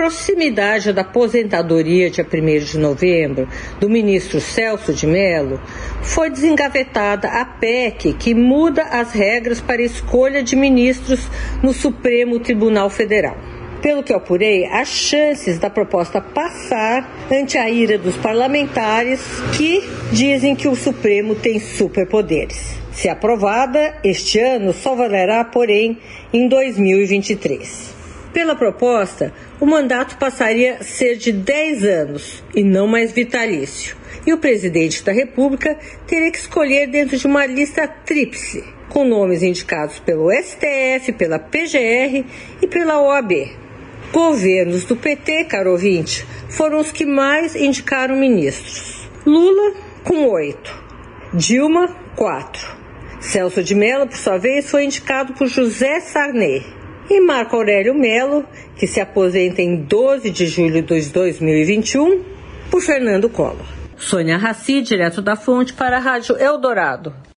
Proximidade da aposentadoria dia 1 de novembro do ministro Celso de Mello, foi desengavetada a PEC que muda as regras para escolha de ministros no Supremo Tribunal Federal. Pelo que apurei, as chances da proposta passar ante a ira dos parlamentares que dizem que o Supremo tem superpoderes. Se aprovada, este ano só valerá, porém, em 2023. Pela proposta, o mandato passaria a ser de 10 anos e não mais vitalício. E o presidente da República teria que escolher dentro de uma lista tríplice, com nomes indicados pelo STF, pela PGR e pela OAB. Governos do PT, caro ouvinte, foram os que mais indicaram ministros. Lula, com oito. Dilma, quatro. Celso de Mello, por sua vez, foi indicado por José Sarney. E Marco Aurélio Melo, que se aposenta em 12 de julho de 2021, por Fernando Collor. Sônia Raci, direto da fonte para a Rádio Eldorado.